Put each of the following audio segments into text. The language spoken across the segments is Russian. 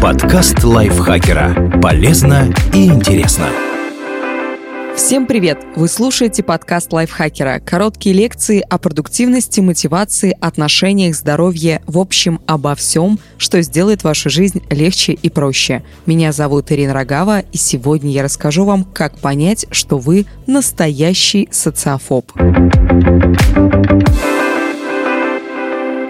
Подкаст лайфхакера. Полезно и интересно. Всем привет! Вы слушаете подкаст лайфхакера. Короткие лекции о продуктивности, мотивации, отношениях, здоровье, в общем, обо всем, что сделает вашу жизнь легче и проще. Меня зовут Ирина Рогава, и сегодня я расскажу вам, как понять, что вы настоящий социофоб.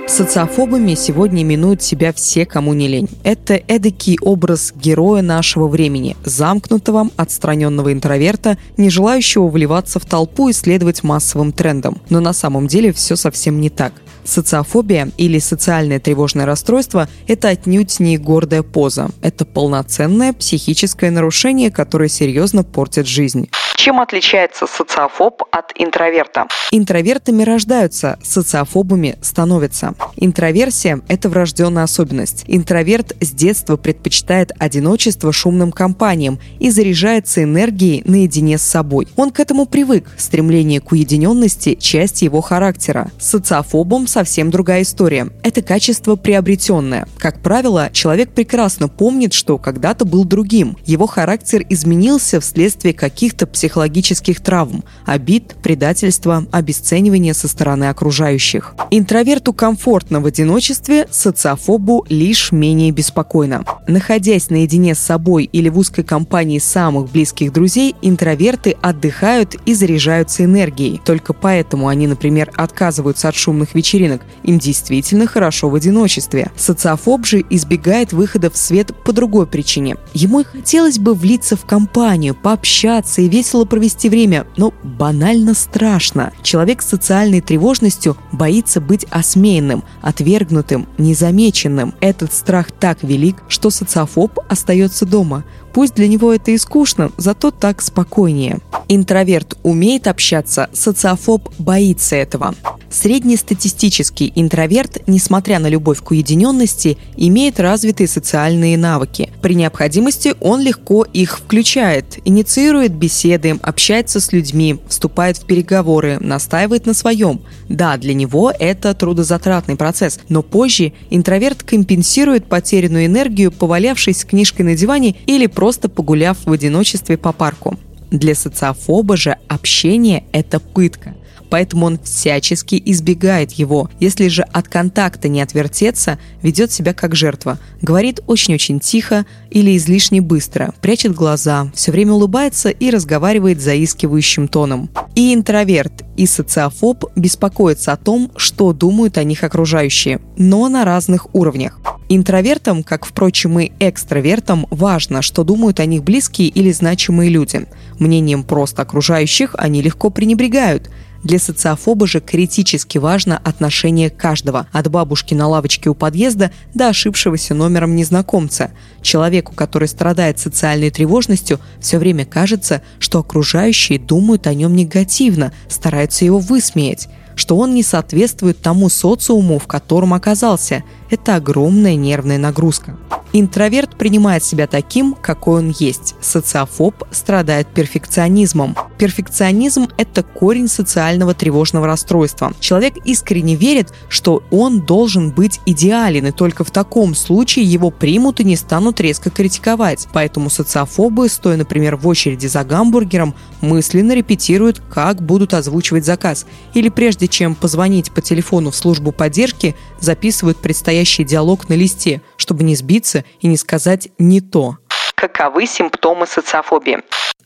Социофобами сегодня именуют себя все, кому не лень. Это эдакий образ героя нашего времени, замкнутого, отстраненного интроверта, не желающего вливаться в толпу и следовать массовым трендам. Но на самом деле все совсем не так. Социофобия или социальное тревожное расстройство – это отнюдь не гордая поза. Это полноценное психическое нарушение, которое серьезно портит жизнь. Чем отличается социофоб от интроверта? Интровертами рождаются, социофобами становятся. Интроверсия – это врожденная особенность. Интроверт с детства предпочитает одиночество шумным компаниям и заряжается энергией наедине с собой. Он к этому привык. Стремление к уединенности – часть его характера. Социофобом совсем другая история. Это качество приобретенное. Как правило, человек прекрасно помнит, что когда-то был другим. Его характер изменился вследствие каких-то психологических травм, обид, предательства, обесценивания со стороны окружающих. Интроверту комфортно в одиночестве, социофобу лишь менее беспокойно. Находясь наедине с собой или в узкой компании самых близких друзей, интроверты отдыхают и заряжаются энергией. Только поэтому они, например, отказываются от шумных вечеринок. Им действительно хорошо в одиночестве. Социофоб же избегает выхода в свет по другой причине. Ему и хотелось бы влиться в компанию, пообщаться и весело провести время, но банально страшно. Человек с социальной тревожностью боится быть осмеянным, отвергнутым, незамеченным. Этот страх так велик, что социофоб остается дома. Пусть для него это и скучно, зато так спокойнее. Интроверт умеет общаться, социофоб боится этого. Среднестатистический интроверт, несмотря на любовь к уединенности, имеет развитые социальные навыки. При необходимости он легко их включает, инициирует беседы, общается с людьми, вступает в переговоры, настаивает на своем. Да, для него это трудозатратный процесс, но позже интроверт компенсирует потерянную энергию, повалявшись с книжкой на диване или просто погуляв в одиночестве по парку. Для социофоба же общение – это пытка поэтому он всячески избегает его. Если же от контакта не отвертеться, ведет себя как жертва. Говорит очень-очень тихо или излишне быстро, прячет глаза, все время улыбается и разговаривает заискивающим тоном. И интроверт, и социофоб беспокоятся о том, что думают о них окружающие, но на разных уровнях. Интровертам, как, впрочем, и экстравертам, важно, что думают о них близкие или значимые люди. Мнением просто окружающих они легко пренебрегают – для социофоба же критически важно отношение каждого, от бабушки на лавочке у подъезда до ошибшегося номером незнакомца. Человеку, который страдает социальной тревожностью, все время кажется, что окружающие думают о нем негативно, стараются его высмеять что он не соответствует тому социуму, в котором оказался. Это огромная нервная нагрузка. Интроверт принимает себя таким, какой он есть. Социофоб страдает перфекционизмом. Перфекционизм – это корень социального тревожного расстройства. Человек искренне верит, что он должен быть идеален, и только в таком случае его примут и не станут резко критиковать. Поэтому социофобы, стоя, например, в очереди за гамбургером, мысленно репетируют, как будут озвучивать заказ. Или прежде чем позвонить по телефону в службу поддержки, записывают предстоящий диалог на листе, чтобы не сбиться и не сказать «не то». Каковы симптомы социофобии?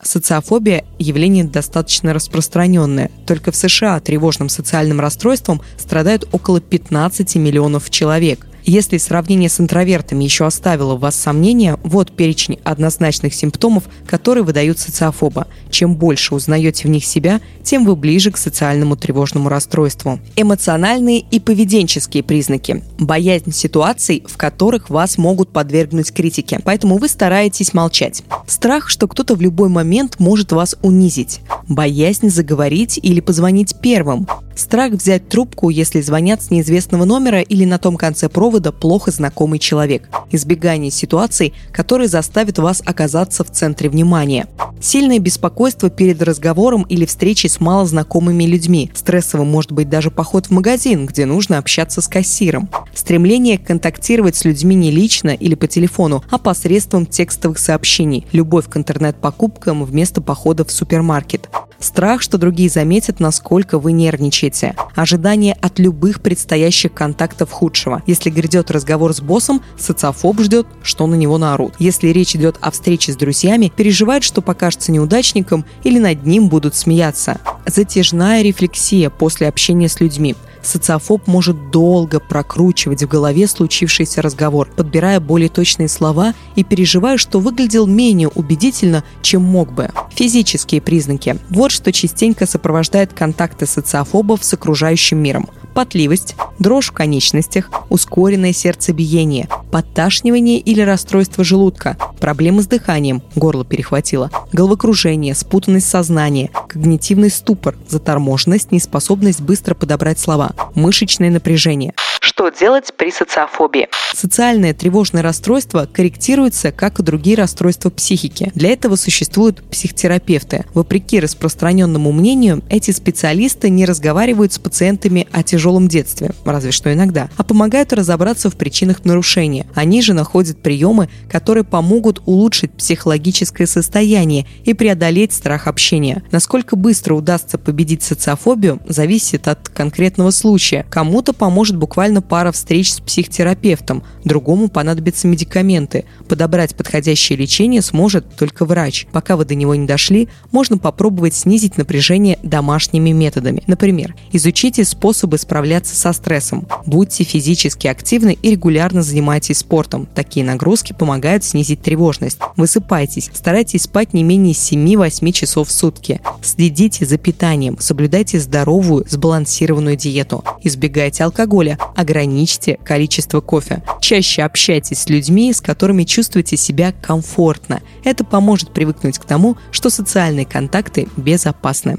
Социофобия – явление достаточно распространенное. Только в США тревожным социальным расстройством страдают около 15 миллионов человек. Если сравнение с интровертами еще оставило в вас сомнения, вот перечень однозначных симптомов, которые выдают социофоба. Чем больше узнаете в них себя, тем вы ближе к социальному тревожному расстройству. Эмоциональные и поведенческие признаки. Боязнь ситуаций, в которых вас могут подвергнуть критике, поэтому вы стараетесь молчать. Страх, что кто-то в любой момент может вас унизить. Боязнь заговорить или позвонить первым. Страх взять трубку, если звонят с неизвестного номера или на том конце провода повода плохо знакомый человек. Избегание ситуаций, которые заставят вас оказаться в центре внимания. Сильное беспокойство перед разговором или встречей с малознакомыми людьми. Стрессовым может быть даже поход в магазин, где нужно общаться с кассиром. Стремление контактировать с людьми не лично или по телефону, а посредством текстовых сообщений. Любовь к интернет-покупкам вместо похода в супермаркет. Страх, что другие заметят, насколько вы нервничаете. Ожидание от любых предстоящих контактов худшего. Если грядет разговор с боссом, социофоб ждет, что на него наорут. Если речь идет о встрече с друзьями, переживает, что покажется неудачником или над ним будут смеяться. Затяжная рефлексия после общения с людьми – социофоб может долго прокручивать в голове случившийся разговор, подбирая более точные слова и переживая, что выглядел менее убедительно, чем мог бы. Физические признаки. Вот что частенько сопровождает контакты социофобов с окружающим миром – потливость, дрожь в конечностях, ускоренное сердцебиение, подташнивание или расстройство желудка, проблемы с дыханием, горло перехватило, головокружение, спутанность сознания, когнитивный ступор, заторможенность, неспособность быстро подобрать слова, мышечное напряжение. Что делать при социофобии? Социальное тревожное расстройство корректируется, как и другие расстройства психики. Для этого существуют психотерапевты. Вопреки распространенному мнению, эти специалисты не разговаривают с пациентами о тяжелом детстве, разве что иногда, а помогают разобраться в причинах нарушения. Они же находят приемы, которые помогут улучшить психологическое состояние и преодолеть страх общения. Насколько быстро удастся победить социофобию, зависит от конкретного случая. Кому-то поможет буквально буквально пара встреч с психотерапевтом, другому понадобятся медикаменты. Подобрать подходящее лечение сможет только врач. Пока вы до него не дошли, можно попробовать снизить напряжение домашними методами. Например, изучите способы справляться со стрессом. Будьте физически активны и регулярно занимайтесь спортом. Такие нагрузки помогают снизить тревожность. Высыпайтесь, старайтесь спать не менее 7-8 часов в сутки. Следите за питанием, соблюдайте здоровую, сбалансированную диету. Избегайте алкоголя, ограничьте количество кофе. Чаще общайтесь с людьми, с которыми чувствуете себя комфортно. Это поможет привыкнуть к тому, что социальные контакты безопасны.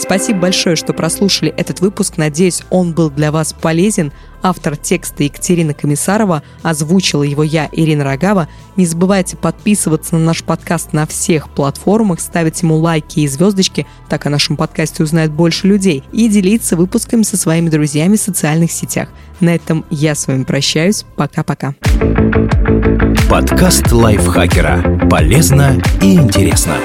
Спасибо большое, что прослушали этот выпуск. Надеюсь, он был для вас полезен. Автор текста Екатерина Комиссарова, озвучила его я, Ирина Рогава. Не забывайте подписываться на наш подкаст на всех платформах, ставить ему лайки и звездочки, так о нашем подкасте узнает больше людей, и делиться выпусками со своими друзьями в социальных сетях. На этом я с вами прощаюсь. Пока-пока. Подкаст лайфхакера. Полезно и интересно.